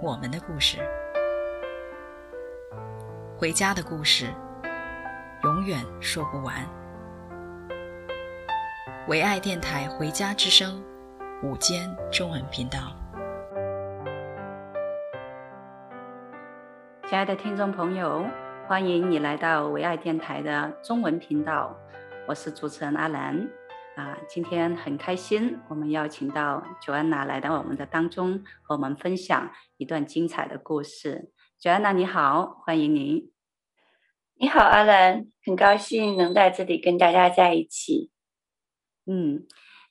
我们的故事，回家的故事。永远说不完。唯爱电台《回家之声》午间中文频道，亲爱的听众朋友，欢迎你来到唯爱电台的中文频道。我是主持人阿兰啊，今天很开心，我们邀请到 Joanna 来到我们的当中，和我们分享一段精彩的故事。Joanna 你好，欢迎您。你好，阿兰，很高兴能在这里跟大家在一起。嗯，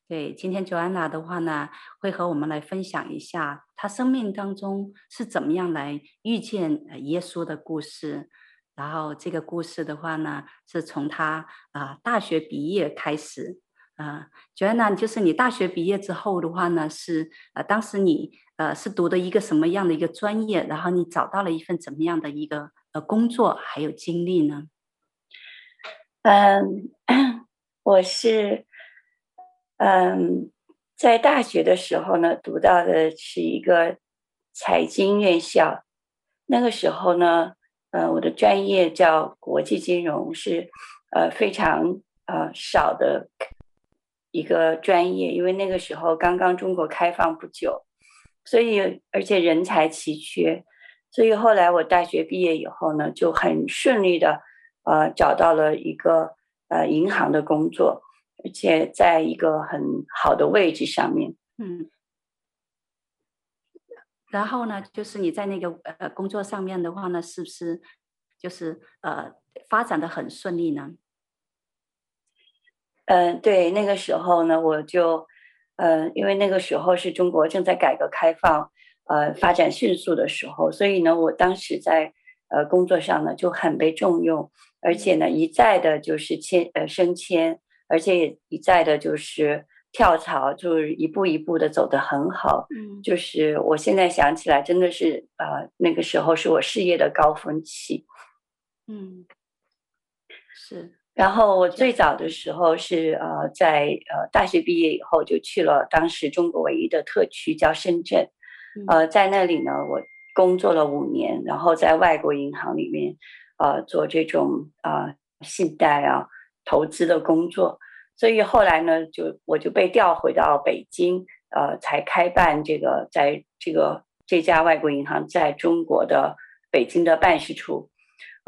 对，今天 Joanna 的话呢，会和我们来分享一下她生命当中是怎么样来遇见耶稣的故事。然后这个故事的话呢，是从她啊、呃、大学毕业开始。啊、呃，Joanna，就是你大学毕业之后的话呢，是呃当时你呃是读的一个什么样的一个专业？然后你找到了一份怎么样的一个呃？工作还有经历呢？嗯，我是嗯，在大学的时候呢，读到的是一个财经院校。那个时候呢，呃，我的专业叫国际金融，是呃非常呃少的一个专业，因为那个时候刚刚中国开放不久，所以而且人才奇缺。所以后来我大学毕业以后呢，就很顺利的，呃，找到了一个呃银行的工作，而且在一个很好的位置上面。嗯。然后呢，就是你在那个呃工作上面的话呢，是不是就是呃发展的很顺利呢？嗯、呃，对，那个时候呢，我就呃，因为那个时候是中国正在改革开放。呃，发展迅速的时候，所以呢，我当时在呃工作上呢就很被重用，而且呢一再的就是迁呃升迁，而且也一再的就是跳槽，就是一步一步的走得很好。嗯，就是我现在想起来，真的是呃那个时候是我事业的高峰期。嗯，是。然后我最早的时候是呃在呃大学毕业以后就去了当时中国唯一的特区叫深圳。呃，在那里呢，我工作了五年，然后在外国银行里面，呃，做这种啊、呃、信贷啊投资的工作。所以后来呢，就我就被调回到北京，呃，才开办这个在这个这家外国银行在中国的北京的办事处。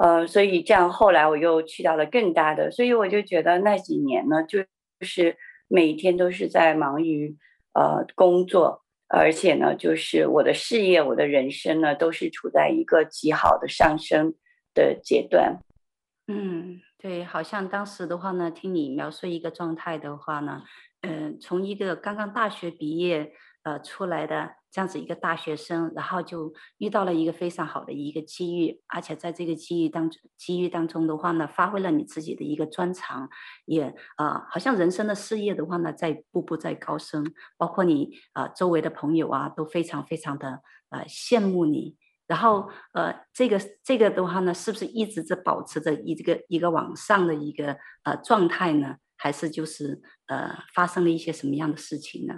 呃，所以这样后来我又去到了更大的，所以我就觉得那几年呢，就是每天都是在忙于呃工作。而且呢，就是我的事业、我的人生呢，都是处在一个极好的上升的阶段。嗯，对，好像当时的话呢，听你描述一个状态的话呢，嗯、从一个刚刚大学毕业呃出来的。这样子一个大学生，然后就遇到了一个非常好的一个机遇，而且在这个机遇当，机遇当中的话呢，发挥了你自己的一个专长，也、呃，好像人生的事业的话呢，在步步在高升，包括你啊、呃、周围的朋友啊，都非常非常的呃羡慕你。然后呃，这个这个的话呢，是不是一直在保持着一个一个往上的一个呃状态呢？还是就是呃发生了一些什么样的事情呢？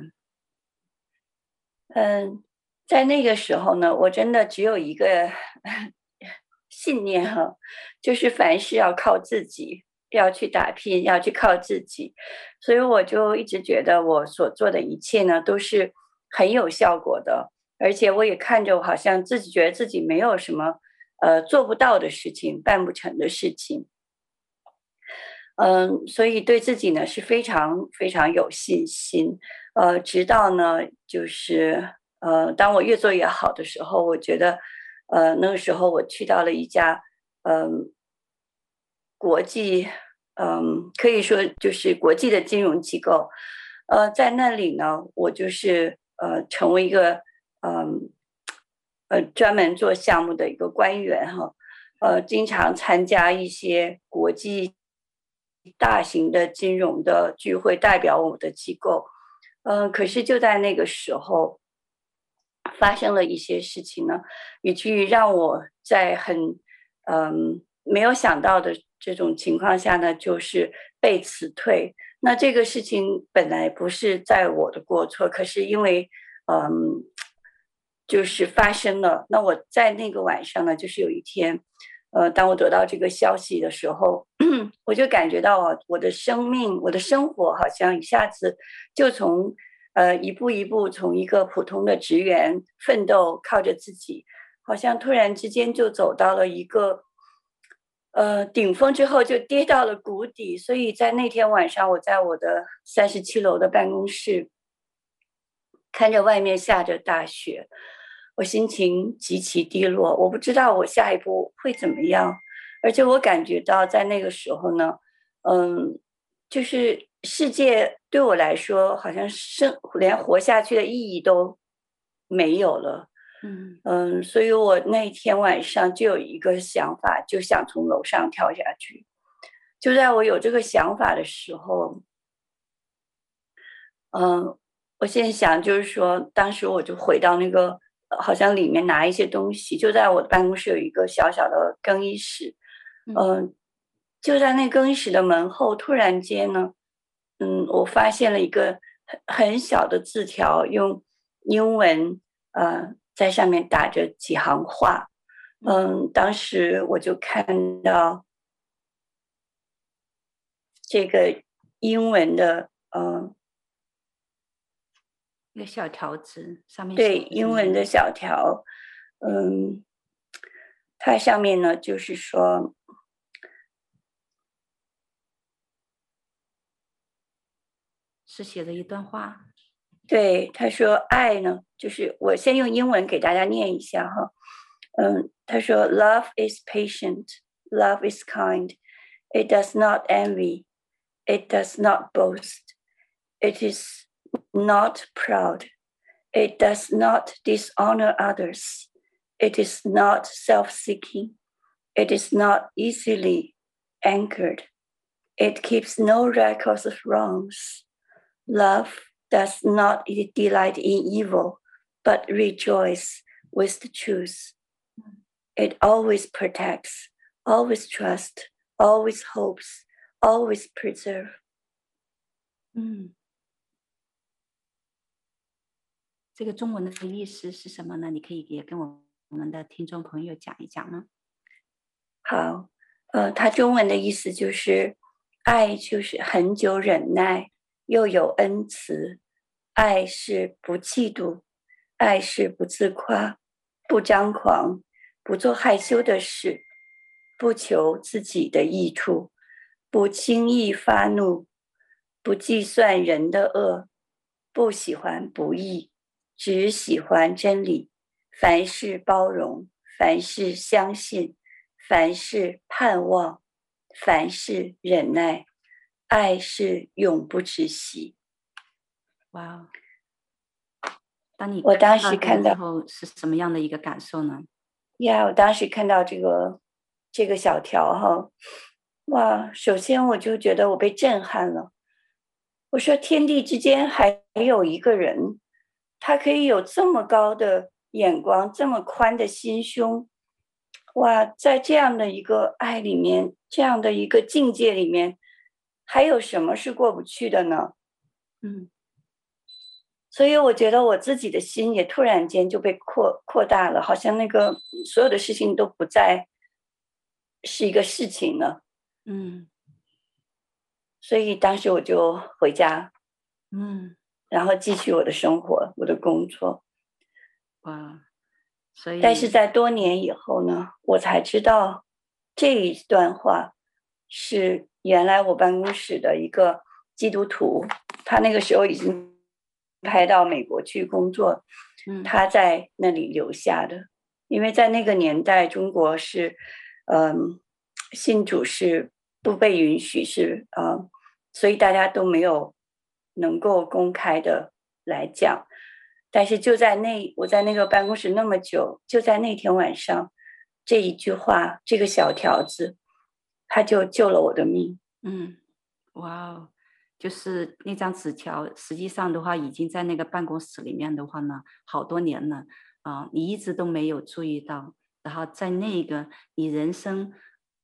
嗯，在那个时候呢，我真的只有一个 信念哈，就是凡事要靠自己，要去打拼，要去靠自己。所以我就一直觉得我所做的一切呢，都是很有效果的，而且我也看着我好像自己觉得自己没有什么呃做不到的事情，办不成的事情。嗯，所以对自己呢是非常非常有信心。呃，直到呢，就是呃，当我越做越好的时候，我觉得，呃，那个时候我去到了一家，嗯、国际，嗯、可以说就是国际的金融机构，呃，在那里呢，我就是呃，成为一个，嗯、呃专门做项目的一个官员哈，呃，经常参加一些国际大型的金融的聚会，代表我们的机构。嗯、可是就在那个时候，发生了一些事情呢，以至于让我在很嗯、没有想到的这种情况下呢，就是被辞退。那这个事情本来不是在我的过错，可是因为嗯，就是发生了。那我在那个晚上呢，就是有一天，呃，当我得到这个消息的时候，我就感觉到啊，我的生命，我的生活好像一下子就从呃一步一步从一个普通的职员奋斗，靠着自己，好像突然之间就走到了一个。呃，顶峰之后就跌到了谷底，所以在那天晚上，我在我的三十七楼的办公室，看着外面下着大雪，我心情极其低落。我不知道我下一步会怎么样，而且我感觉到在那个时候呢，嗯，就是世界对我来说，好像生连活下去的意义都没有了。嗯嗯，所以我那天晚上就有一个想法，就想从楼上跳下去。就在我有这个想法的时候，嗯，我现在想就是说，当时我就回到那个好像里面拿一些东西，就在我的办公室有一个小小的更衣室，嗯，就在那更衣室的门后，突然间呢，嗯，我发现了一个很很小的字条，用英文，呃。在上面打着几行话，嗯，当时我就看到这个英文的，嗯，一个小条子上面对英文的小条，嗯，它上面呢就是说，是写了一段话。对，他说爱呢，就是我先用英文给大家念一下哈。嗯，他说，Love is patient, love is kind, it does not envy, it does not boast, it is not proud, it does not dishonor others, it is not self-seeking, it is not easily angered, it keeps no records of wrongs. Love does not delight in evil, but rejoice with the truth. It always protects, always trusts, always hopes, always preserves. 嗯，这个中文的意思是什么呢？你可以也跟我我们的听众朋友讲一讲呢。好，呃，它中文的意思就是爱，就是恒久忍耐。又有恩慈，爱是不嫉妒，爱是不自夸，不张狂，不做害羞的事，不求自己的益处，不轻易发怒，不计算人的恶，不喜欢不义，只喜欢真理。凡事包容，凡事相信，凡事盼望，凡事忍耐。爱是永不止息。哇！当你我当时看到后是什么样的一个感受呢？呀，我当时看到这个这个小条哈，哇！首先我就觉得我被震撼了。我说天地之间还有一个人，他可以有这么高的眼光，这么宽的心胸。哇，在这样的一个爱里面，这样的一个境界里面。还有什么是过不去的呢？嗯，所以我觉得我自己的心也突然间就被扩扩大了，好像那个所有的事情都不再是一个事情了。嗯，所以当时我就回家，嗯，然后继续我的生活，我的工作。哇，所以，但是在多年以后呢，我才知道这一段话是。原来我办公室的一个基督徒，他那个时候已经派到美国去工作，他在那里留下的。因为在那个年代，中国是，嗯，信主是不被允许，是啊，所以大家都没有能够公开的来讲。但是就在那我在那个办公室那么久，就在那天晚上，这一句话，这个小条子，他就救了我的命。嗯，哇哦，就是那张纸条，实际上的话，已经在那个办公室里面的话呢，好多年了啊，你一直都没有注意到。然后在那个你人生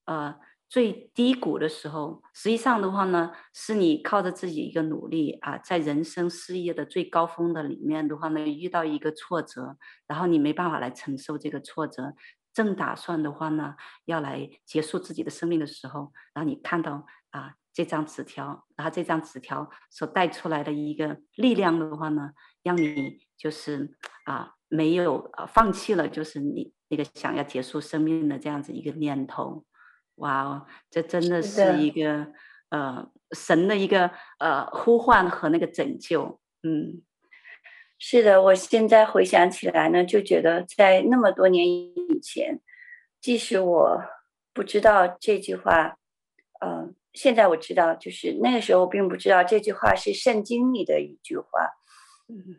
呃最低谷的时候，实际上的话呢，是你靠着自己一个努力啊，在人生事业的最高峰的里面的话呢，遇到一个挫折，然后你没办法来承受这个挫折。正打算的话呢，要来结束自己的生命的时候，然后你看到啊这张纸条，然后这张纸条所带出来的一个力量的话呢，让你就是啊没有啊放弃了，就是你那个想要结束生命的这样子一个念头。哇哦，这真的是一个呃神的一个呃呼唤和那个拯救，嗯。是的，我现在回想起来呢，就觉得在那么多年以前，即使我不知道这句话，嗯、呃，现在我知道，就是那个时候我并不知道这句话是圣经里的一句话，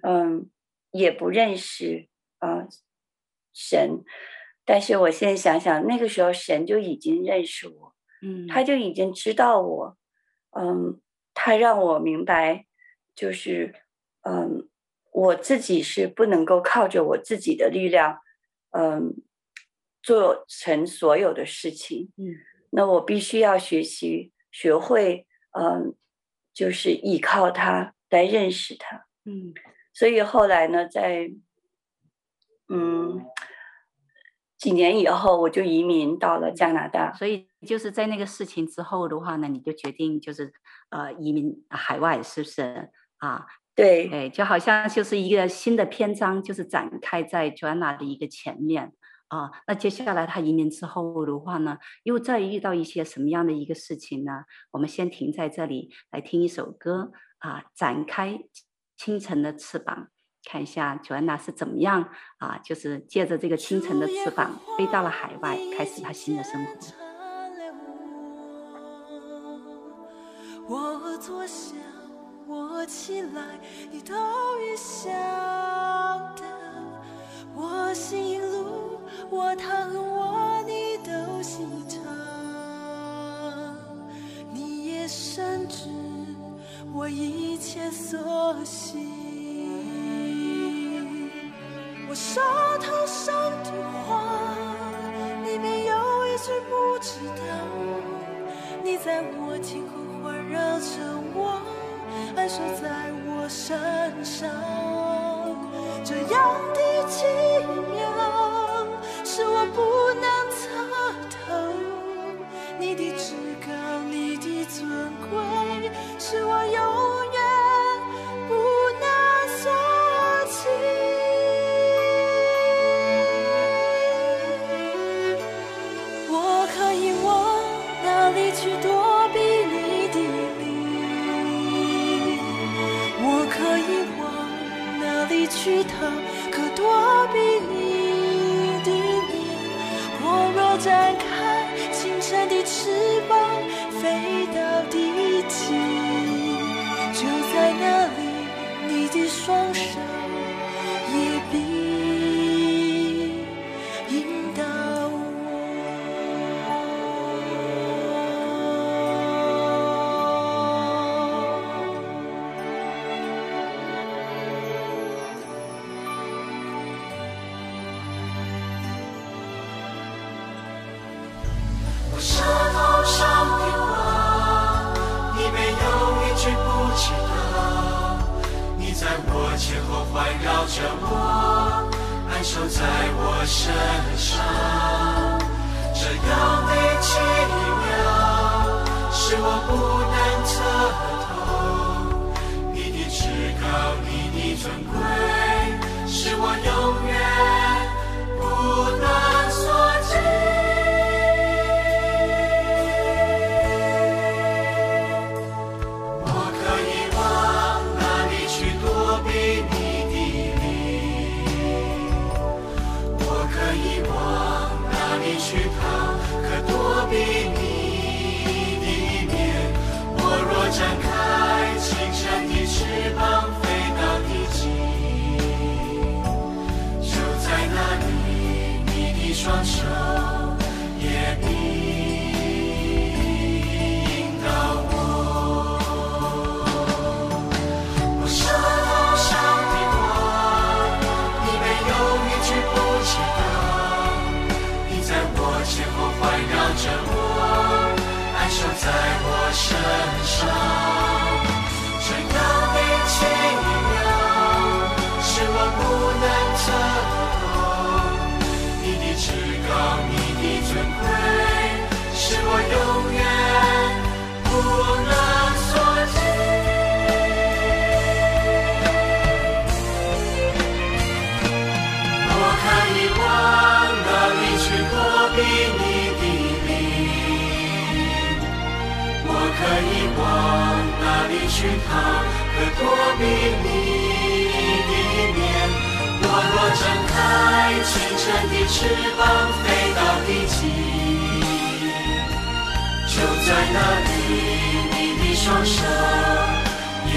嗯，也不认识啊、呃、神，但是我现在想想，那个时候神就已经认识我，嗯，他就已经知道我，嗯，他让我明白，就是嗯。我自己是不能够靠着我自己的力量，嗯，做成所有的事情。嗯，那我必须要学习，学会，嗯，就是依靠他来认识他。嗯，所以后来呢，在，嗯，几年以后，我就移民到了加拿大。所以就是在那个事情之后的话呢，你就决定就是呃移民海外，是不是啊？对，哎，就好像就是一个新的篇章，就是展开在 Joanna 的一个前面啊。那接下来他移民之后的话呢，又再遇到一些什么样的一个事情呢？我们先停在这里来听一首歌啊，展开清晨的翅膀，看一下 Joanna 是怎么样啊，就是借着这个清晨的翅膀飞到了海外，开始她新的生活。我坐下。我起来，你都已晓得。我行一路，我躺卧，你都心疼。你也深知我一切所行。我手头上的话，里面有一句不知道。你在我听后环绕着我。安守在我身上，这样的奇妙，是我不能测透。你的至高，你的尊贵，是我永逃，可躲避你的面。我若展开清晨的翅膀，飞到地极，就在那里，你的双手也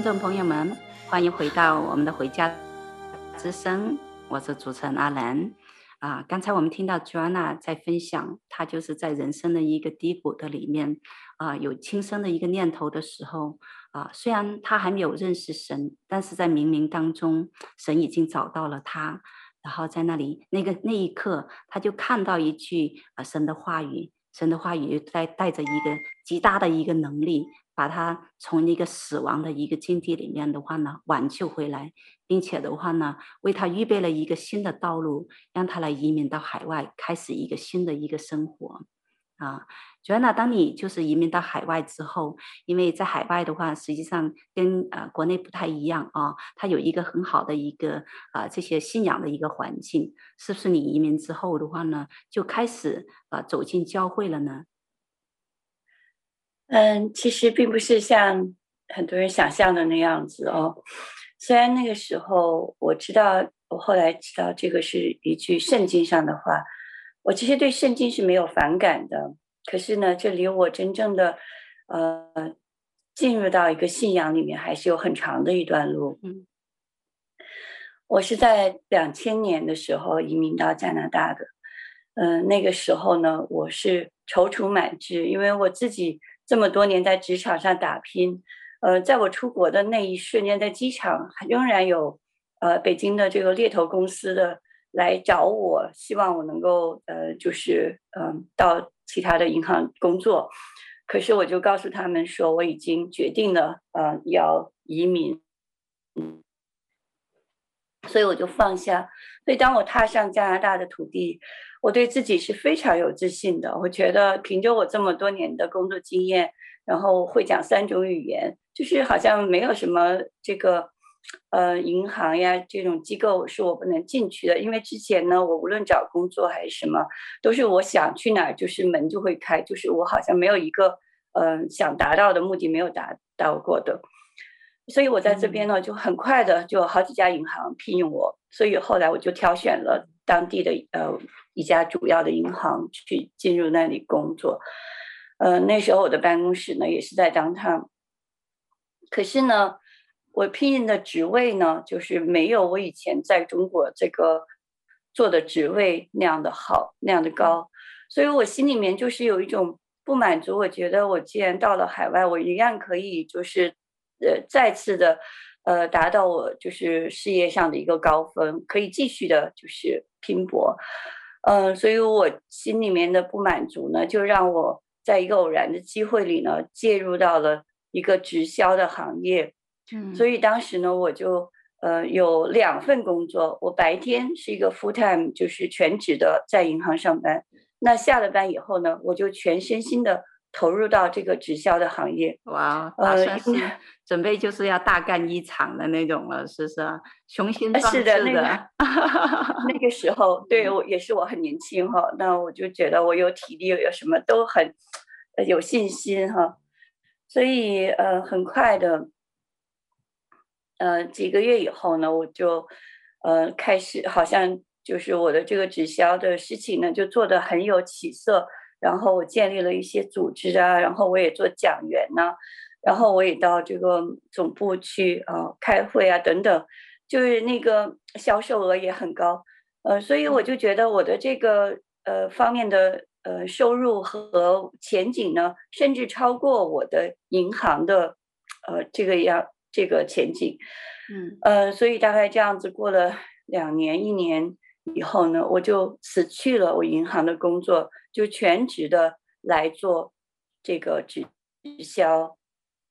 听众朋友们，欢迎回到我们的《回家之声》，我是主持人阿兰。啊，刚才我们听到 Joanna 在分享，她就是在人生的一个低谷的里面，啊，有轻生的一个念头的时候，啊，虽然她还没有认识神，但是在冥冥当中，神已经找到了她，然后在那里那个那一刻，她就看到一句啊神的话语，神的话语带带着一个极大的一个能力。把他从一个死亡的一个境地里面的话呢，挽救回来，并且的话呢，为他预备了一个新的道路，让他来移民到海外，开始一个新的一个生活。啊，主要呢，当你就是移民到海外之后，因为在海外的话，实际上跟呃国内不太一样啊，它有一个很好的一个啊这些信仰的一个环境，是不是？你移民之后的话呢，就开始啊走进教会了呢？嗯，其实并不是像很多人想象的那样子哦。虽然那个时候我知道，我后来知道这个是一句圣经上的话，我其实对圣经是没有反感的。可是呢，这离我真正的呃进入到一个信仰里面，还是有很长的一段路。嗯，我是在两千年的时候移民到加拿大的。嗯、呃，那个时候呢，我是踌躇满志，因为我自己。这么多年在职场上打拼，呃，在我出国的那一瞬间，在机场仍然有呃北京的这个猎头公司的来找我，希望我能够呃就是嗯、呃、到其他的银行工作。可是我就告诉他们说，我已经决定了呃要移民，嗯，所以我就放下。所以当我踏上加拿大的土地。我对自己是非常有自信的。我觉得凭着我这么多年的工作经验，然后会讲三种语言，就是好像没有什么这个，呃，银行呀这种机构是我不能进去的。因为之前呢，我无论找工作还是什么，都是我想去哪儿，就是门就会开，就是我好像没有一个，嗯、呃，想达到的目的没有达到过的。所以我在这边呢，就很快的就好几家银行聘用我，所以后来我就挑选了当地的呃。一家主要的银行去进入那里工作，呃，那时候我的办公室呢也是在 downtown，可是呢，我聘任的职位呢就是没有我以前在中国这个做的职位那样的好，那样的高，所以我心里面就是有一种不满足。我觉得我既然到了海外，我一样可以就是呃再次的呃，达到我就是事业上的一个高峰，可以继续的就是拼搏。嗯、呃，所以我心里面的不满足呢，就让我在一个偶然的机会里呢，介入到了一个直销的行业。嗯，所以当时呢，我就呃有两份工作，我白天是一个 full time，就是全职的在银行上班。那下了班以后呢，我就全身心的投入到这个直销的行业。哇，打算是准备就是要大干一场的那种了，是不是啊？雄心壮志的。是的，那个那个时候，对我也是我很年轻哈，那我就觉得我有体力，有什么都很有信心哈，所以呃，很快的，呃，几个月以后呢，我就呃开始好像。就是我的这个直销的事情呢，就做得很有起色。然后我建立了一些组织啊，然后我也做讲员呢、啊，然后我也到这个总部去啊、呃、开会啊等等，就是那个销售额也很高。呃，所以我就觉得我的这个呃方面的呃收入和前景呢，甚至超过我的银行的呃这个样这个前景。嗯呃，所以大概这样子过了两年一年。以后呢，我就辞去了我银行的工作，就全职的来做这个直销。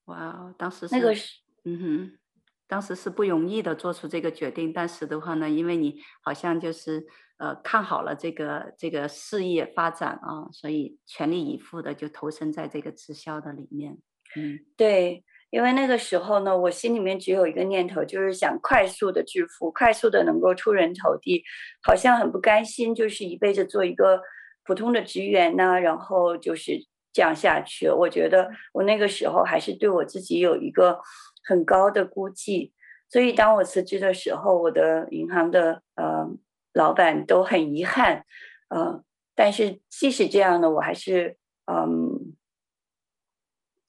哇，当时那个是，嗯哼，当时是不容易的做出这个决定。但是的话呢，因为你好像就是呃看好了这个这个事业发展啊，所以全力以赴的就投身在这个直销的里面。嗯，对。因为那个时候呢，我心里面只有一个念头，就是想快速的致富，快速的能够出人头地，好像很不甘心，就是一辈子做一个普通的职员呢，然后就是这样下去。我觉得我那个时候还是对我自己有一个很高的估计，所以当我辞职的时候，我的银行的呃老板都很遗憾，呃，但是即使这样呢，我还是嗯。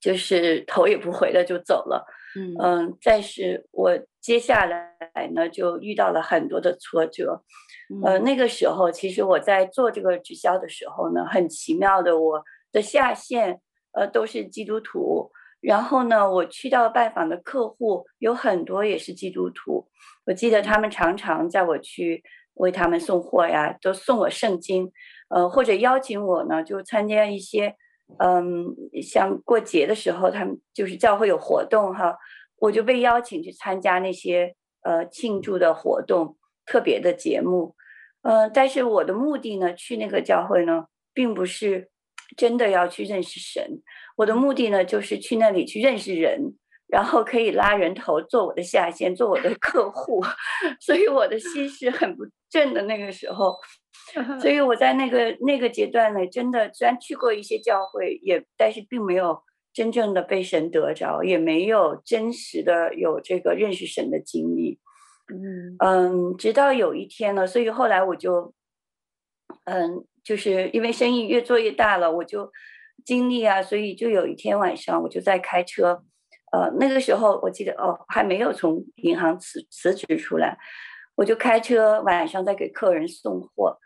就是头也不回的就走了，嗯。嗯，但是我接下来呢就遇到了很多的挫折，嗯、呃，那个时候其实我在做这个直销的时候呢，很奇妙的，我的下线呃都是基督徒，然后呢，我去到拜访的客户有很多也是基督徒，我记得他们常常在我去为他们送货呀，都送我圣经，呃，或者邀请我呢就参加一些。嗯，像过节的时候，他们就是教会有活动哈，我就被邀请去参加那些呃庆祝的活动、特别的节目。呃，但是我的目的呢，去那个教会呢，并不是真的要去认识神，我的目的呢，就是去那里去认识人，然后可以拉人头做我的下线，做我的客户。所以我的心是很不正的那个时候。所以我在那个那个阶段呢，真的虽然去过一些教会，也但是并没有真正的被神得着，也没有真实的有这个认识神的经历。嗯嗯，直到有一天呢，所以后来我就，嗯，就是因为生意越做越大了，我就经历啊，所以就有一天晚上我就在开车，呃，那个时候我记得哦，还没有从银行辞辞职出来，我就开车晚上在给客人送货。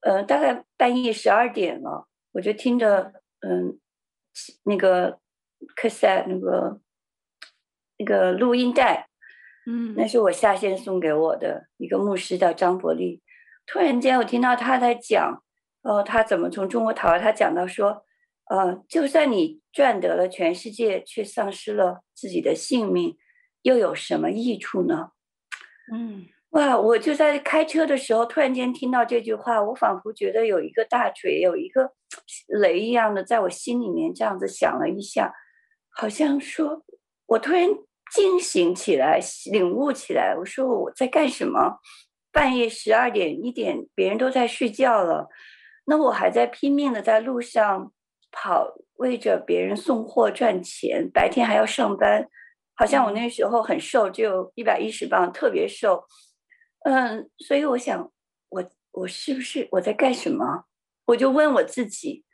呃，大概半夜十二点了，我就听着，嗯，那个 cassette 那个那个录音带，嗯，那是我下线送给我的一个牧师叫张伯利。突然间，我听到他在讲，呃，他怎么从中国逃？他讲到说，呃，就算你赚得了全世界，却丧失了自己的性命，又有什么益处呢？嗯。哇！我就在开车的时候，突然间听到这句话，我仿佛觉得有一个大锤，有一个雷一样的，在我心里面这样子响了一下，好像说，我突然惊醒起来，领悟起来，我说我在干什么？半夜十二点一点，别人都在睡觉了，那我还在拼命的在路上跑，为着别人送货赚钱，白天还要上班，好像我那时候很瘦，只有一百一十磅，特别瘦。嗯，所以我想，我我是不是我在干什么？我就问我自己。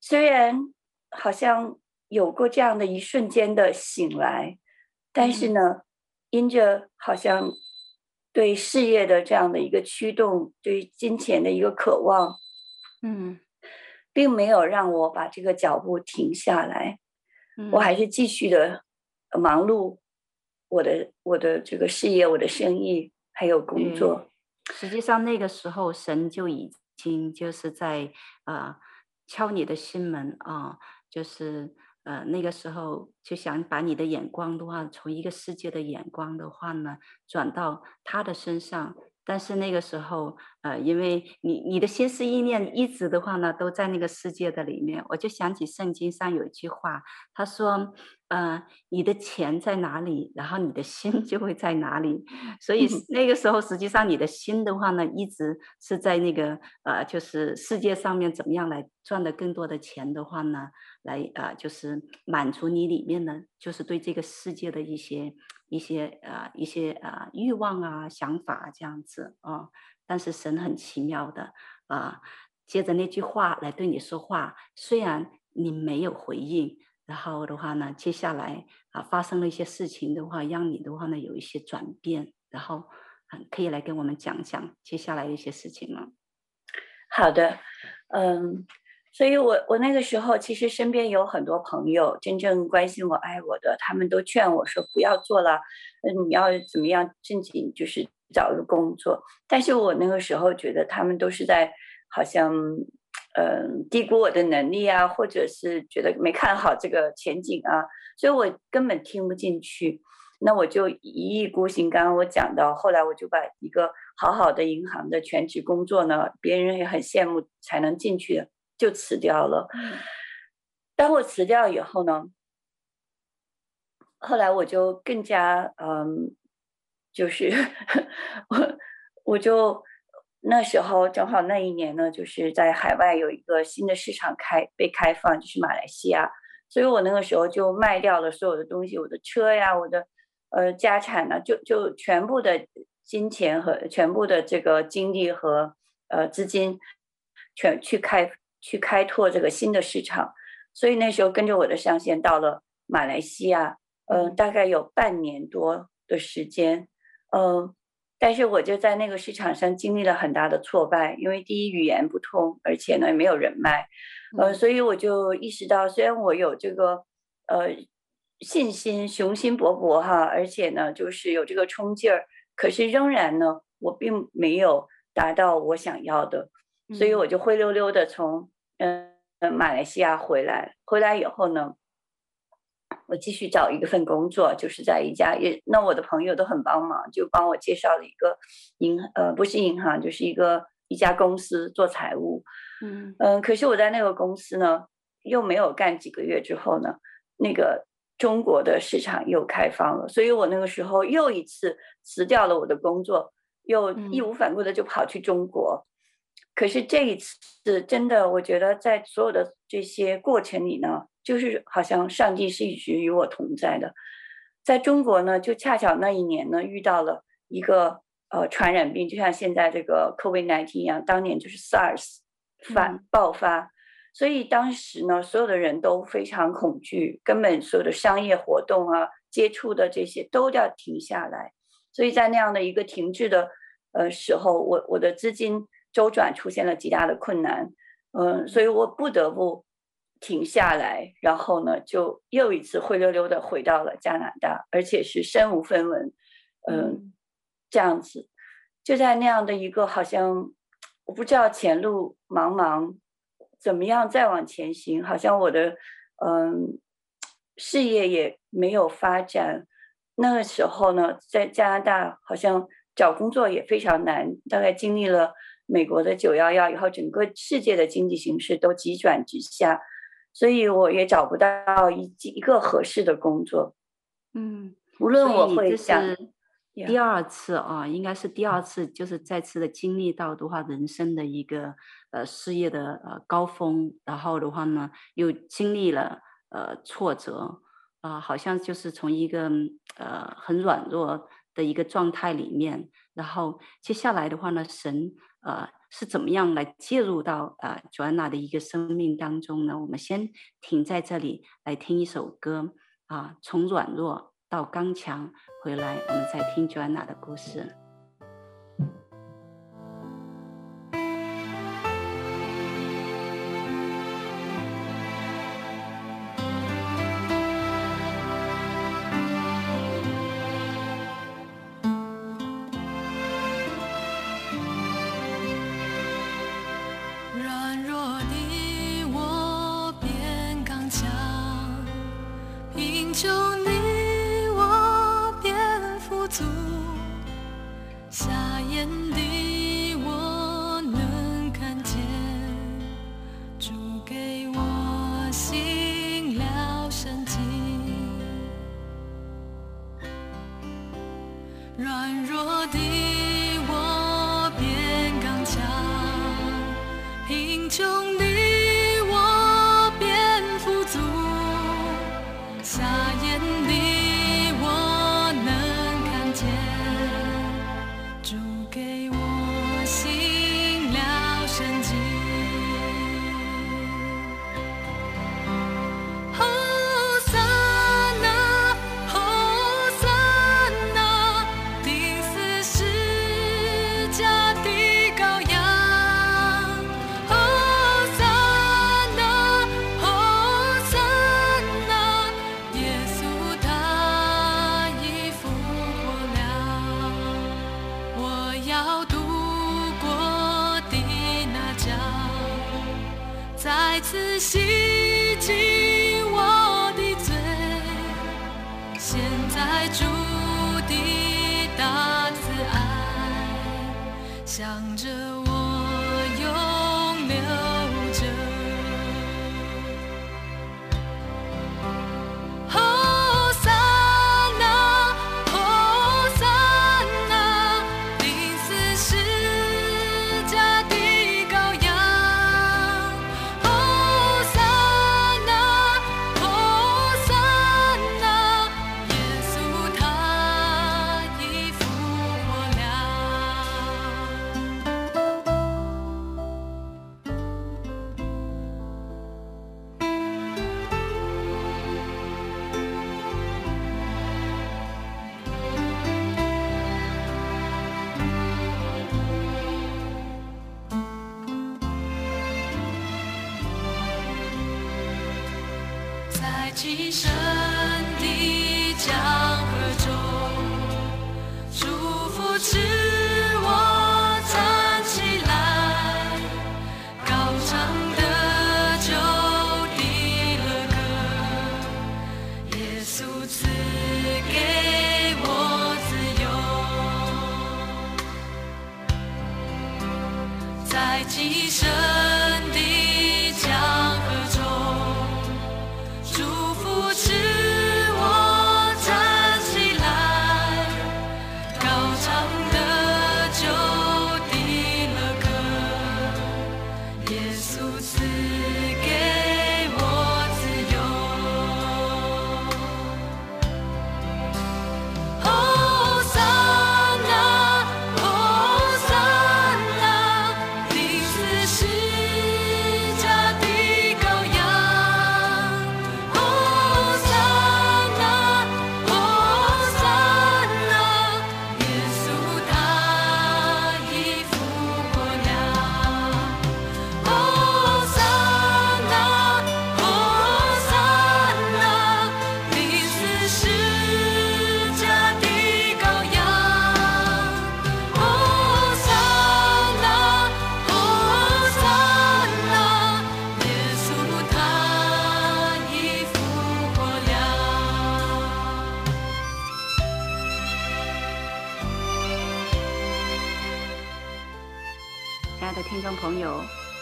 虽然好像有过这样的一瞬间的醒来，但是呢，嗯、因着好像对事业的这样的一个驱动，对金钱的一个渴望，嗯，并没有让我把这个脚步停下来。嗯、我还是继续的忙碌。我的我的这个事业、我的生意还有工作。实际上那个时候，神就已经就是在啊、呃、敲你的心门啊、呃，就是呃那个时候就想把你的眼光的话，从一个世界的眼光的话呢，转到他的身上。但是那个时候，呃，因为你你的心思意念一直的话呢，都在那个世界的里面，我就想起圣经上有一句话，他说，呃，你的钱在哪里，然后你的心 就会在哪里。所以 那个时候，实际上你的心的话呢，一直是在那个呃，就是世界上面怎么样来赚的更多的钱的话呢，来呃，就是满足你里面呢，就是对这个世界的一些。一些呃一些呃欲望啊想法这样子啊、哦，但是神很奇妙的啊，接着那句话来对你说话，虽然你没有回应，然后的话呢，接下来啊发生了一些事情的话，让你的话呢有一些转变，然后嗯可以来跟我们讲讲接下来的一些事情吗？好的，嗯。所以我，我我那个时候其实身边有很多朋友，真正关心我、爱我的，他们都劝我说不要做了，嗯，你要怎么样，正经就是找一个工作。但是我那个时候觉得他们都是在好像，嗯，低估我的能力啊，或者是觉得没看好这个前景啊，所以我根本听不进去。那我就一意孤行。刚刚我讲到，后来我就把一个好好的银行的全职工作呢，别人也很羡慕才能进去的。就辞掉了。当我辞掉以后呢，后来我就更加嗯，就是 我我就那时候正好那一年呢，就是在海外有一个新的市场开被开放，就是马来西亚，所以我那个时候就卖掉了所有的东西，我的车呀，我的呃家产呢，就就全部的金钱和全部的这个精力和呃资金全去开。去开拓这个新的市场，所以那时候跟着我的上线到了马来西亚，嗯、呃，大概有半年多的时间，嗯、呃，但是我就在那个市场上经历了很大的挫败，因为第一语言不通，而且呢也没有人脉，呃，所以我就意识到，虽然我有这个呃信心、雄心勃勃哈，而且呢就是有这个冲劲儿，可是仍然呢我并没有达到我想要的。所以我就灰溜溜的从嗯马来西亚回来，回来以后呢，我继续找一个份工作，就是在一家也，那我的朋友都很帮忙，就帮我介绍了一个银呃不是银行，就是一个一家公司做财务，嗯。嗯、呃，可是我在那个公司呢，又没有干几个月之后呢，那个中国的市场又开放了，所以我那个时候又一次辞掉了我的工作，又义无反顾的就跑去中国。可是这一次真的，我觉得在所有的这些过程里呢，就是好像上帝是一直与我同在的。在中国呢，就恰巧那一年呢，遇到了一个呃传染病，就像现在这个 COVID-19 一样，当年就是 SARS 发爆发，所以当时呢，所有的人都非常恐惧，根本所有的商业活动啊、接触的这些都要停下来。所以在那样的一个停滞的呃时候，我我的资金。周转出现了极大的困难，嗯，所以我不得不停下来，然后呢，就又一次灰溜溜的回到了加拿大，而且是身无分文，嗯，这样子，就在那样的一个好像我不知道前路茫茫，怎么样再往前行，好像我的嗯事业也没有发展，那个时候呢，在加拿大好像找工作也非常难，大概经历了。美国的九幺幺以后，整个世界的经济形势都急转直下，所以我也找不到一一个合适的工作。嗯，无论我会是第二次啊，应该是第二次，就是再次的经历到的话，人生的一个呃事业的呃高峰，然后的话呢，又经历了呃挫折啊、呃，好像就是从一个呃很软弱的一个状态里面，然后接下来的话呢，神。呃，是怎么样来介入到呃 Joanna 的一个生命当中呢？我们先停在这里来听一首歌啊，从软弱到刚强，回来我们再听 Joanna 的故事。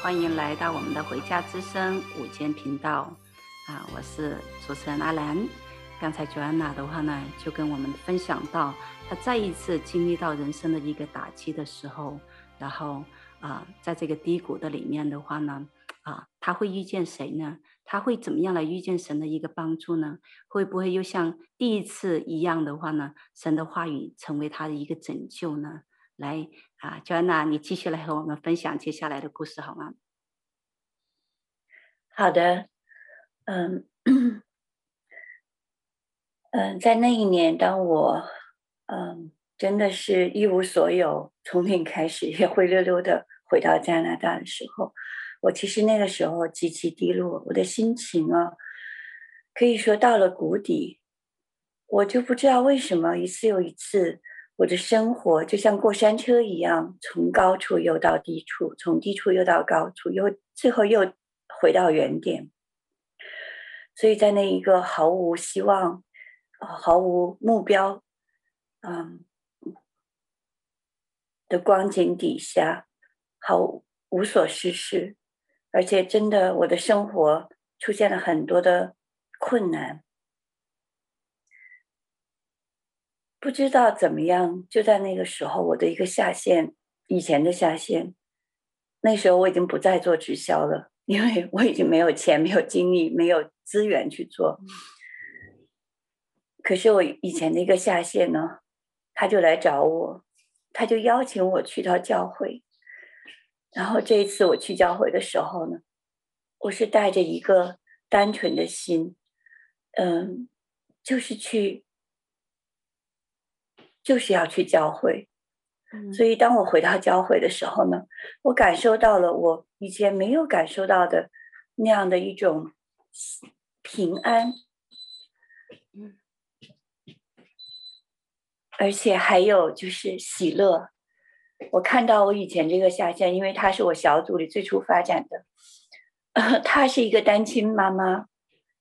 欢迎来到我们的《回家之声》午间频道啊！我是主持人阿兰。刚才 Joanna 的话呢，就跟我们分享到，她再一次经历到人生的一个打击的时候，然后啊，在这个低谷的里面的话呢，啊，她会遇见谁呢？她会怎么样来遇见神的一个帮助呢？会不会又像第一次一样的话呢？神的话语成为她的一个拯救呢？来啊，Joanna，你继续来和我们分享接下来的故事好吗？好的，嗯嗯，在那一年，当我嗯真的是一无所有，从零开始，也灰溜溜的回到加拿大的时候，我其实那个时候极其低落，我的心情啊，可以说到了谷底，我就不知道为什么一次又一次。我的生活就像过山车一样，从高处又到低处，从低处又到高处，又最后又回到原点。所以在那一个毫无希望、毫无目标，嗯的光景底下，好无所事事，而且真的我的生活出现了很多的困难。不知道怎么样，就在那个时候，我的一个下线，以前的下线，那时候我已经不再做直销了，因为我已经没有钱、没有精力、没有资源去做。可是我以前的一个下线呢，他就来找我，他就邀请我去到教会。然后这一次我去教会的时候呢，我是带着一个单纯的心，嗯，就是去，就是要去教会。所以当我回到教会的时候呢，我感受到了我以前没有感受到的那样的一种平安。而且还有就是喜乐，我看到我以前这个下线，因为她是我小组里最初发展的，呃，她是一个单亲妈妈，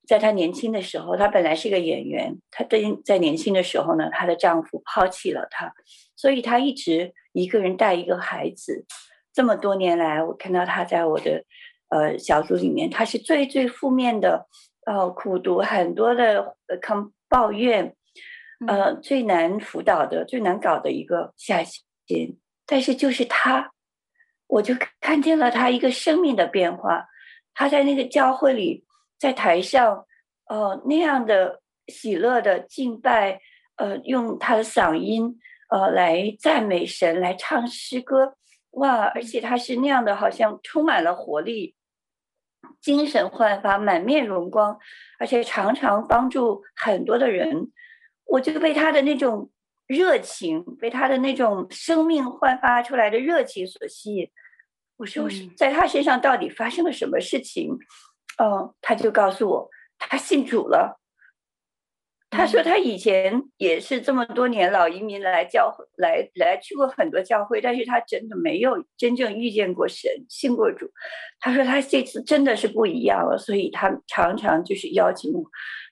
在她年轻的时候，她本来是个演员，她在在年轻的时候呢，她的丈夫抛弃了她，所以她一直一个人带一个孩子。这么多年来，我看到她在我的呃小组里面，她是最最负面的，呃，苦读很多的呃抗抱怨。呃，最难辅导的、最难搞的一个下线，但是就是她，我就看见了她一个生命的变化。她在那个教会里，在台上，呃，那样的喜乐的敬拜，呃，用他的嗓音，呃，来赞美神，来唱诗歌，哇！而且他是那样的，好像充满了活力，精神焕发，满面荣光，而且常常帮助很多的人。我就被他的那种热情，被他的那种生命焕发出来的热情所吸引。我说，在他身上到底发生了什么事情？嗯、呃，他就告诉我，他信主了。他说他以前也是这么多年老移民来教会，来来去过很多教会，但是他真的没有真正遇见过神，信过主。他说他这次真的是不一样了，所以他常常就是邀请我。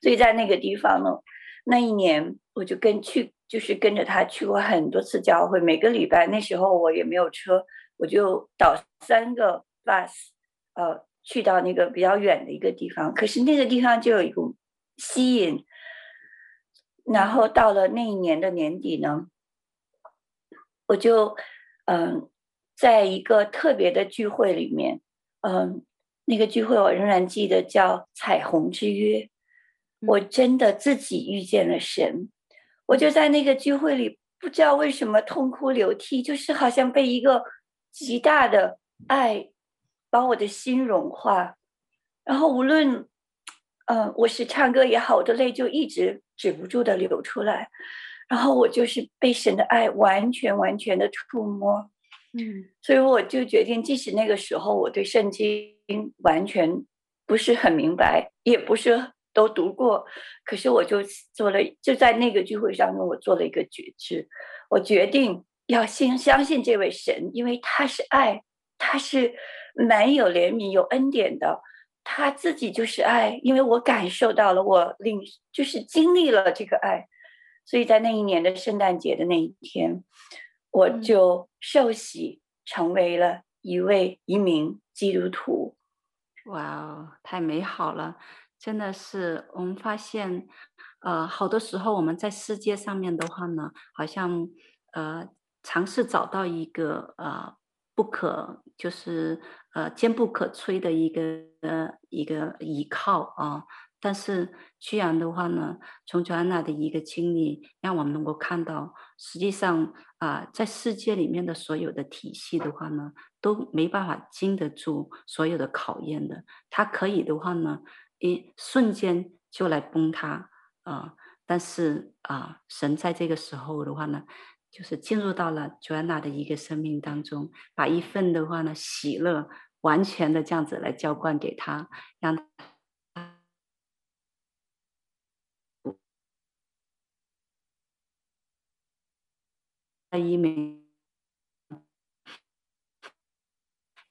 所以在那个地方呢。那一年，我就跟去，就是跟着他去过很多次教会。每个礼拜，那时候我也没有车，我就倒三个 bus，呃，去到那个比较远的一个地方。可是那个地方就有一股吸引。然后到了那一年的年底呢，我就嗯、呃，在一个特别的聚会里面，嗯、呃，那个聚会我仍然记得叫彩虹之约。我真的自己遇见了神，我就在那个聚会里，不知道为什么痛哭流涕，就是好像被一个极大的爱把我的心融化，然后无论，嗯、呃，我是唱歌也好，我的泪就一直止不住的流出来，然后我就是被神的爱完全完全的触摸，嗯，所以我就决定，即使那个时候我对圣经完全不是很明白，也不是。都读过，可是我就做了，就在那个聚会上面，我做了一个决志，我决定要信相信这位神，因为他是爱，他是蛮有怜悯、有恩典的，他自己就是爱，因为我感受到了，我领就是经历了这个爱，所以在那一年的圣诞节的那一天，我就受洗成为了一位一名基督徒。哇哦，太美好了！真的是，我们发现，呃，好多时候我们在世界上面的话呢，好像呃尝试找到一个呃不可就是呃坚不可摧的一个呃一个依靠啊，但是居然的话呢，从乔安娜的一个经历，让我们能够看到，实际上啊、在世界里面的所有的体系的话呢，都没办法经得住所有的考验的，它可以的话呢。一瞬间就来崩塌啊、但是啊、神在这个时候的话呢，就是进入到了 Joanna 的一个生命当中，把一份的话呢喜乐完全的这样子来浇灌给他，让他一名。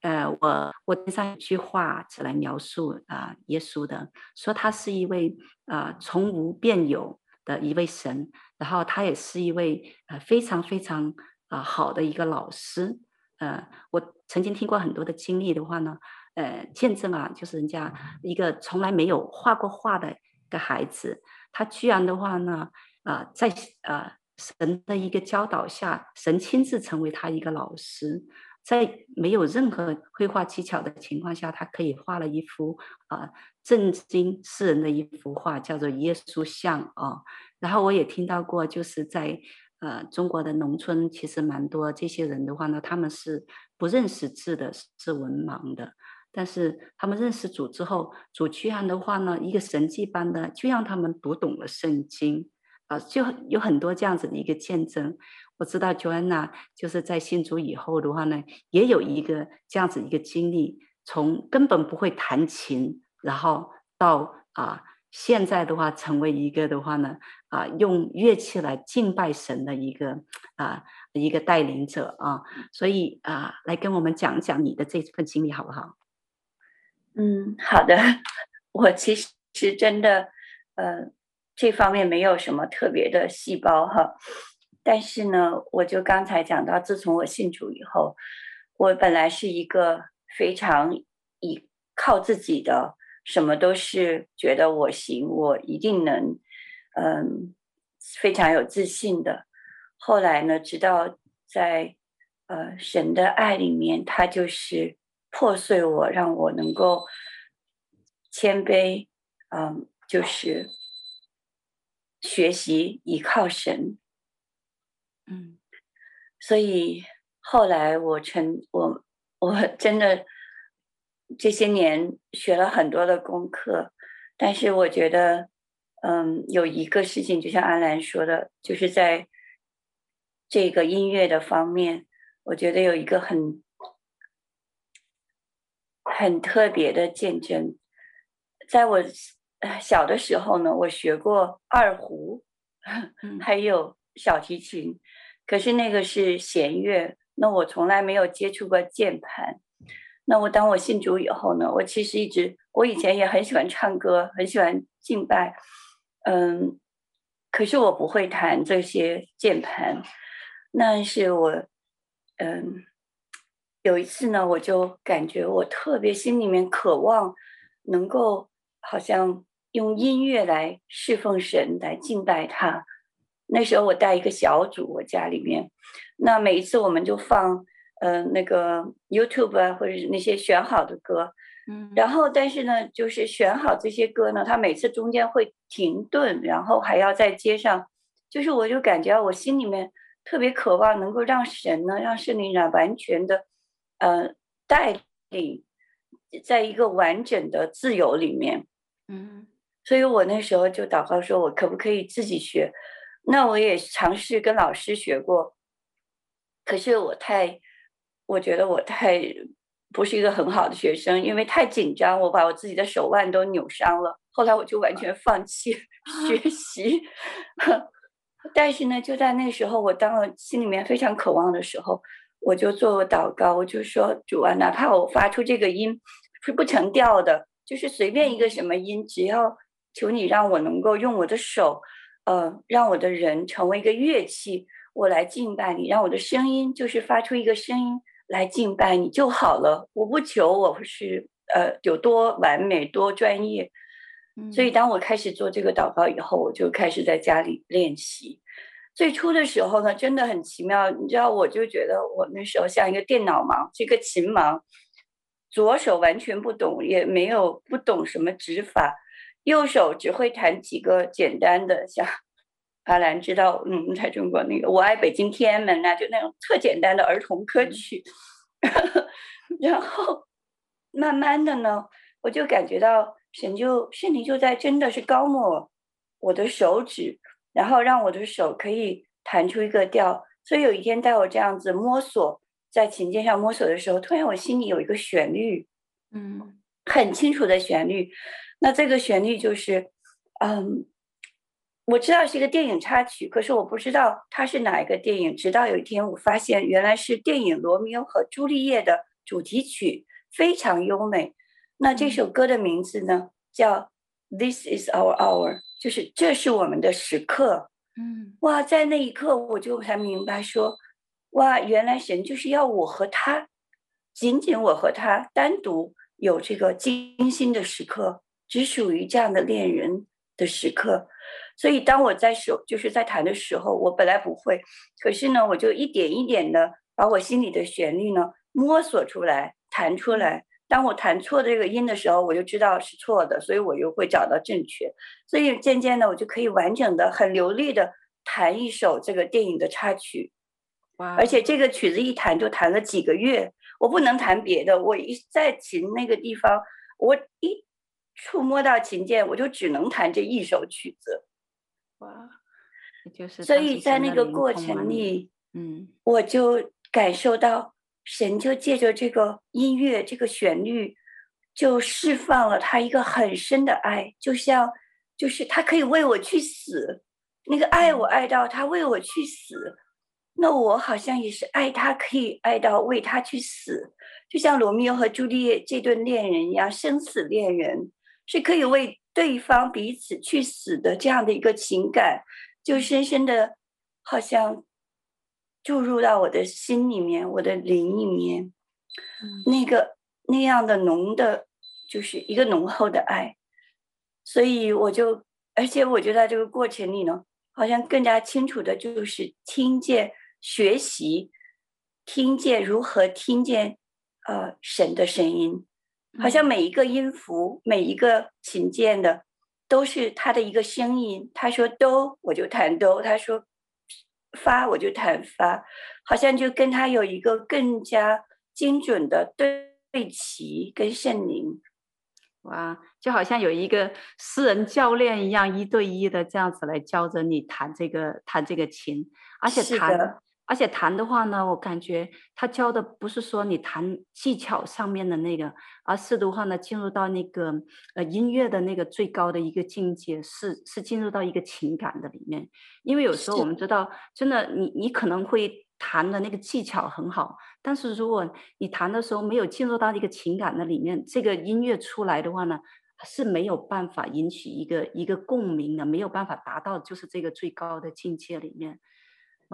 呃，我我听上一句话是来描述啊、耶稣的，说他是一位啊、从无变有的一位神，然后他也是一位呃非常非常啊、呃、好的一个老师。呃，我曾经听过很多的经历的话呢，呃，见证啊，就是人家一个从来没有画过画的一个孩子，他居然的话呢，啊、呃，在啊、呃、神的一个教导下，神亲自成为他一个老师，在没有任何绘画技巧的情况下，他可以画了一幅啊震惊世人的一幅画，叫做耶稣像啊。然后我也听到过，就是在呃中国的农村，其实蛮多这些人的话呢，他们是不认识字的，是文盲的。但是他们认识主之后，主居然的话呢，一个神迹般的就让他们读懂了圣经啊。就有很多这样子的一个见证，我知道 Joanna 就是在信主以后的话呢，也有一个这样子一个经历，从根本不会弹琴，然后到啊现在的话成为一个的话呢啊用乐器来敬拜神的一个啊一个带领者啊，所以啊来跟我们讲讲你的这份经历好不好？嗯，好的，我其实真的呃。这方面没有什么特别的细胞哈，但是呢，我就刚才讲到，自从我信主以后，我本来是一个非常依靠自己的，什么都是觉得我行，我一定能，嗯，非常有自信的。后来呢，直到在呃神的爱里面，他就是破碎我，让我能够谦卑，嗯，就是。学习依靠神，嗯，所以后来我成我我 真的这些年学了很多的功课，但是我觉得，嗯，有一个事情，就像安兰说的，就是在这个音乐的方面，我觉得有一个很很特别的见证，在我。小的时候呢，我学过二胡，还有小提琴，可是那个是弦乐，那我从来没有接触过键盘。那我当我信主以后呢，我其实一直，我以前也很喜欢唱歌，很喜欢敬拜，嗯，可是我不会弹这些键盘。那是我，嗯，有一次呢，我就感觉我特别心里面渴望能够，好像。用音乐来侍奉神，来敬拜他。那时候我带一个小组，我家里面，那每一次我们就放，呃，那个 YouTube 啊，或者是那些选好的歌，嗯，然后但是呢，就是选好这些歌呢，他每次中间会停顿，然后还要再接上，就是我就感觉我心里面特别渴望能够让神呢，让圣灵呢完全的，呃，带领，在一个完整的自由里面，嗯。所以我那时候就祷告说，我可不可以自己学？那我也尝试跟老师学过，可是我太，我觉得我太不是一个很好的学生，因为太紧张，我把我自己的手腕都扭伤了。后来我就完全放弃 学习。但是呢，就在那时候，我当我心里面非常渴望的时候，我就做个祷告，我就说主啊，哪怕我发出这个音是不成调的，就是随便一个什么音，只要。求你让我能够用我的手，呃，让我的人成为一个乐器，我来敬拜你，让我的声音就是发出一个声音来敬拜你就好了。我不求我是呃有多完美、多专业。所以当我开始做这个祷告以后，我就开始在家里练习。最初的时候呢，真的很奇妙，你知道，我就觉得我那时候像一个电脑盲，是一个琴盲，左手完全不懂，也没有不懂什么指法。右手只会弹几个简单的，像阿兰知道，嗯，在中国那个《我爱北京天安门》啊，就那种特简单的儿童歌曲。然后慢慢的呢，我就感觉到神就圣灵就在真的是高抹我的手指，然后让我的手可以弹出一个调。所以有一天带我这样子摸索在琴键上摸索的时候，突然我心里有一个旋律，嗯，很清楚的旋律。那这个旋律就是，嗯，我知道是一个电影插曲，可是我不知道它是哪一个电影。直到有一天，我发现原来是电影《罗密欧和朱丽叶》的主题曲，非常优美。那这首歌的名字呢，叫《This Is Our Hour》，就是这是我们的时刻。嗯，哇，在那一刻我就才明白说，哇，原来神就是要我和他，仅仅我和他单独有这个精心的时刻。只属于这样的恋人的时刻，所以当我在手就是在弹的时候，我本来不会，可是呢，我就一点一点的把我心里的旋律呢摸索出来，弹出来。当我弹错这个音的时候，我就知道是错的，所以我就会找到正确。所以渐渐的，我就可以完整的、很流利的弹一首这个电影的插曲。哇！而且这个曲子一弹就弹了几个月，我不能弹别的。我一在琴那个地方，我一触摸到琴键，我就只能弹这一首曲子。哇！就是所以在那个过程里，嗯，我就感受到。神就借着这个音乐，这个旋律，就释放了他一个很深的爱，就像，就是他可以为我去死，那个爱我爱到他为我去死，那我好像也是爱他，可以爱到为他去死，就像罗密欧和朱丽叶这对恋人一样，生死恋人是可以为对方彼此去死的这样的一个情感，就深深的，好像。注入到我的心里面，我的灵里面，那个那样的浓的，就是一个浓厚的爱，所以我就，而且我觉得在这个过程里呢，好像更加清楚的就是听见、学习，听见如何听见，呃，神的声音，好像每一个音符、每一个琴键的，都是他的一个声音。他说哆，我就弹哆；他说。发我就弹发，好像就跟他有一个更加精准的对对齐，跟圣灵，哇，就好像有一个私人教练一样，一对一的这样子来教着你弹这个弹这个琴，而且弹。而且弹的话呢，我感觉他教的不是说你弹技巧上面的那个，而是的话呢，进入到那个呃音乐的那个最高的一个境界，是是进入到一个情感的里面。因为有时候我们知道，真的你你可能会弹的那个技巧很好，但是如果你弹的时候没有进入到一个情感的里面，这个音乐出来的话呢，是没有办法引起一个一个共鸣的，没有办法达到就是这个最高的境界里面。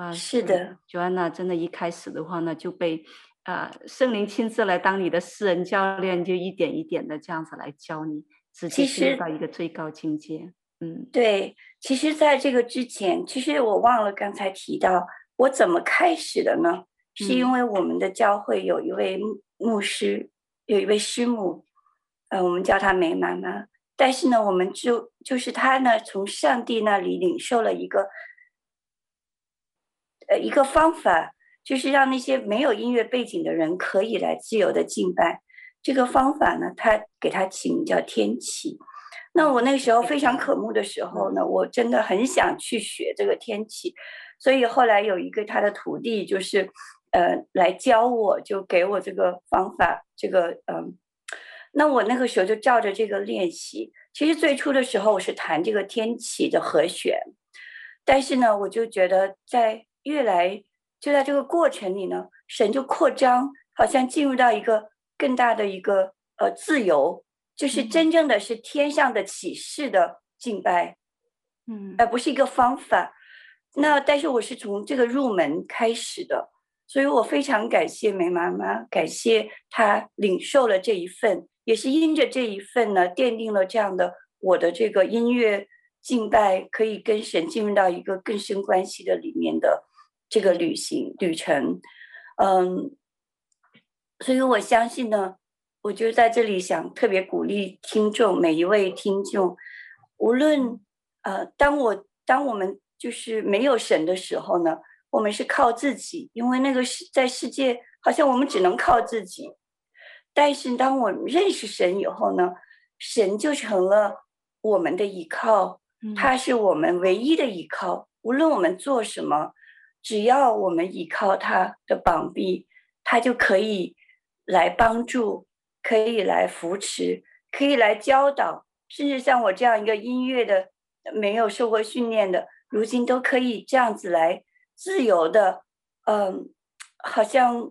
啊，是的，Joanna 真的，一开始的话呢，就被啊、呃、圣灵亲自来当你的私人教练，就一点一点的这样子来教你，直接进入到一个最高境界。嗯，对，其实在这个之前，其实我忘了刚才提到我怎么开始的呢？是因为我们的教会有一位牧师，有一位师母，呃，我们叫她梅妈妈。但是呢，我们就就是她呢，从上帝那里领受了一个。呃，一个方法就是让那些没有音乐背景的人可以来自由的敬拜。这个方法呢，他给他起名叫天启。那我那个时候非常渴慕的时候呢，我真的很想去学这个天启。所以后来有一个他的徒弟，就是呃来教我，就给我这个方法。这个嗯、那我那个时候就照着这个练习。其实最初的时候我是弹这个天启的和弦，但是呢，我就觉得在越来就在这个过程里呢，神就扩张，好像进入到一个更大的一个呃自由，就是真正的是天上的启示的敬拜，嗯，而不是一个方法。那但是我是从这个入门开始的，所以我非常感谢梅妈妈，感谢她领受了这一份，也是因着这一份呢，奠定了这样的我的这个音乐敬拜可以跟神进入到一个更深关系的里面的。这个旅行旅程，嗯，所以我相信呢，我就在这里想特别鼓励听众，每一位听众，无论呃，当我当我们就是没有神的时候呢，我们是靠自己，因为那个世在世界好像我们只能靠自己，但是当我们认识神以后呢，神就成了我们的依靠，他是我们唯一的依靠，无论我们做什么。只要我们依靠他的膀臂，他就可以来帮助，可以来扶持，可以来教导，甚至像我这样一个音乐的没有受过训练的，如今都可以这样子来自由的，嗯，好像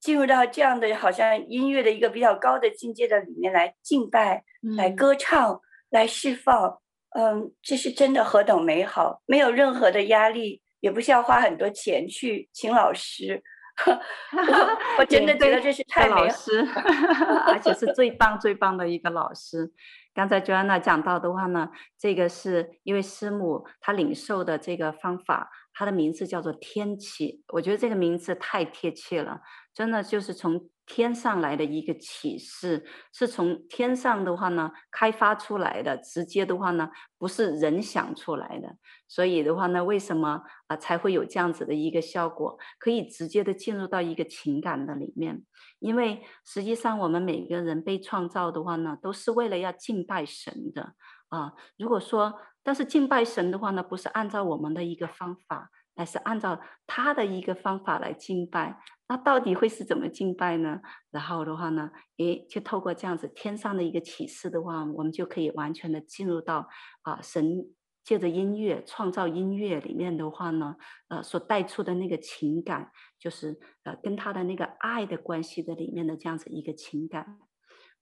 进入到这样的好像音乐的一个比较高的境界的里面来敬拜，来歌唱，来释放，嗯，这是真的何等美好，没有任何的压力。也不需要花很多钱去请老师，我我真的觉得这是太美好，而且是最棒最棒的一个老师。刚才 Joanna 讲到的话呢，这个是因为师母她领受的这个方法，它的名字叫做天启，我觉得这个名字太贴切了，真的就是从。天上来的一个启示，是从天上的话呢开发出来的，直接的话呢不是人想出来的，所以的话呢，为什么啊、才会有这样子的一个效果，可以直接的进入到一个情感的里面？因为实际上我们每个人被创造的话呢，都是为了要敬拜神的啊。如果说，但是敬拜神的话呢，不是按照我们的一个方法。还是按照他的一个方法来敬拜，那到底会是怎么敬拜呢？然后的话呢，诶，就透过这样子天上的一个启示的话，我们就可以完全的进入到啊，神借着音乐创造音乐里面的话呢，呃，所带出的那个情感，就是呃，跟他的那个爱的关系的里面的这样子一个情感，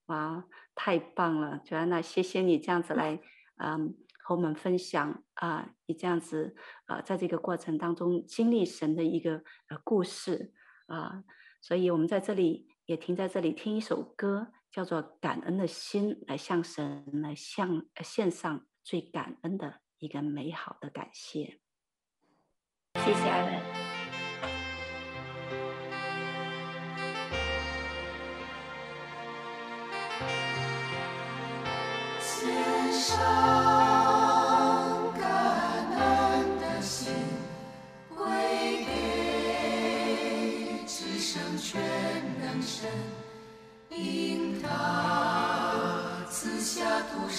哇，太棒了，Joanna，谢谢你这样子来，嗯。和我们分享啊，你这样子啊，在这个过程当中经历神的一个呃故事啊，所以我们在这里也停在这里听一首歌，叫做《感恩的心》，来向神来向献上最感恩的一个美好的感谢。谢谢阿伦。献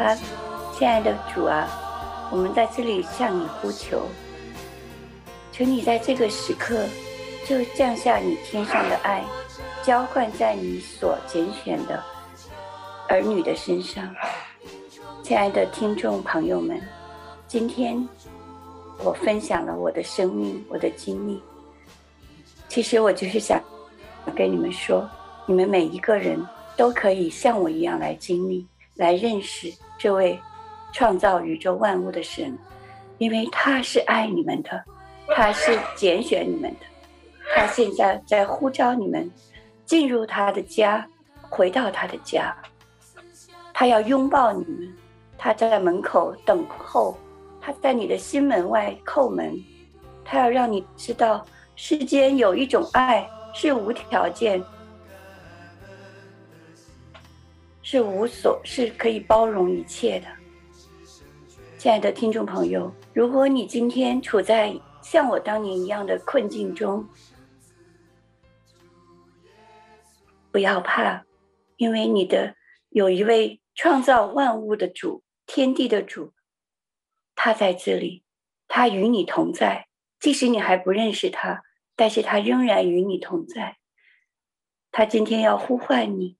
啊，亲爱的主啊，我们在这里向你呼求。求你在这个时刻，就降下你天上的爱，浇灌在你所拣选的儿女的身上。亲爱的听众朋友们，今天我分享了我的生命，我的经历。其实我就是想跟你们说，你们每一个人都可以像我一样来经历，来认识这位创造宇宙万物的神，因为他是爱你们的。他是拣选你们的，他现在在呼召你们进入他的家，回到他的家。他要拥抱你们，他在门口等候，他在你的心门外叩门。他要让你知道，世间有一种爱是无条件，是无所，是可以包容一切的。亲爱的听众朋友，如果你今天处在像我当年一样的困境中，不要怕，因为你的有一位创造万物的主，天地的主，他在这里，他与你同在。即使你还不认识他，但是他仍然与你同在。他今天要呼唤你，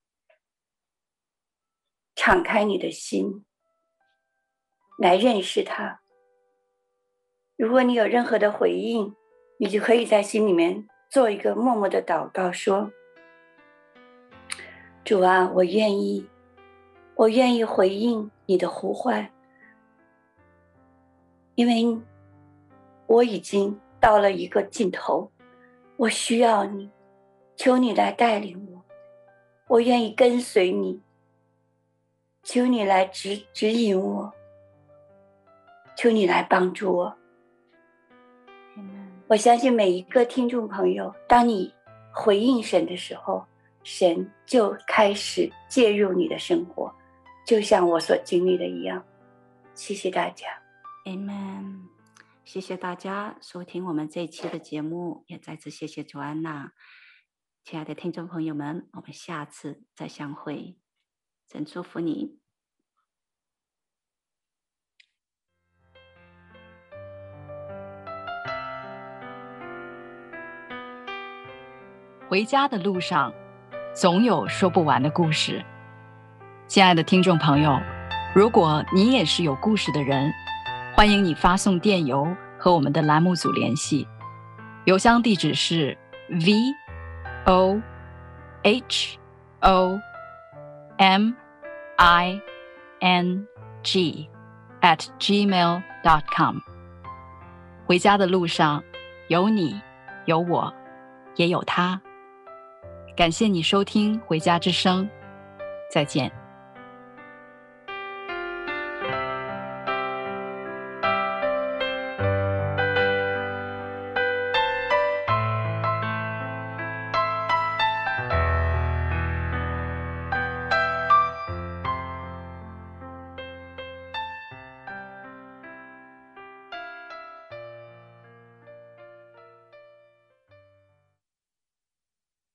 敞开你的心，来认识他。如果你有任何的回应，你就可以在心里面做一个默默的祷告，说：“主啊，我愿意，我愿意回应你的呼唤，因为我已经到了一个尽头，我需要你，求你来带领我，我愿意跟随你，求你来指指引我，求你来帮助我。”我相信每一个听众朋友，当你回应神的时候，神就开始介入你的生活，就像我所经历的一样。谢谢大家，Amen。谢谢大家收听我们这一期的节目，也再次谢谢 Joanna。亲爱的听众朋友们，我们下次再相会，真祝福你。回家的路上，总有说不完的故事。亲爱的听众朋友，如果你也是有故事的人，欢迎你发送电邮和我们的栏目组联系，邮箱地址是 v o h o m i n g at gmail dot com。回家的路上，有你，有我，也有他。感谢你收听《回家之声》，再见。